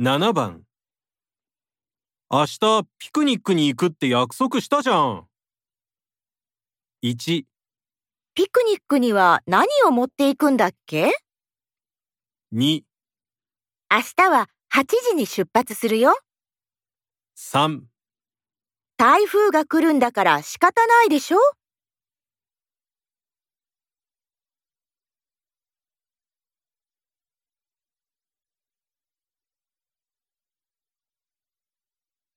7番。明日ピクニックに行くって約束したじゃん。1、ピクニックには何を持っていくんだっけ？2、明日は8時に出発するよ。3台風が来るんだから仕方ないでしょ？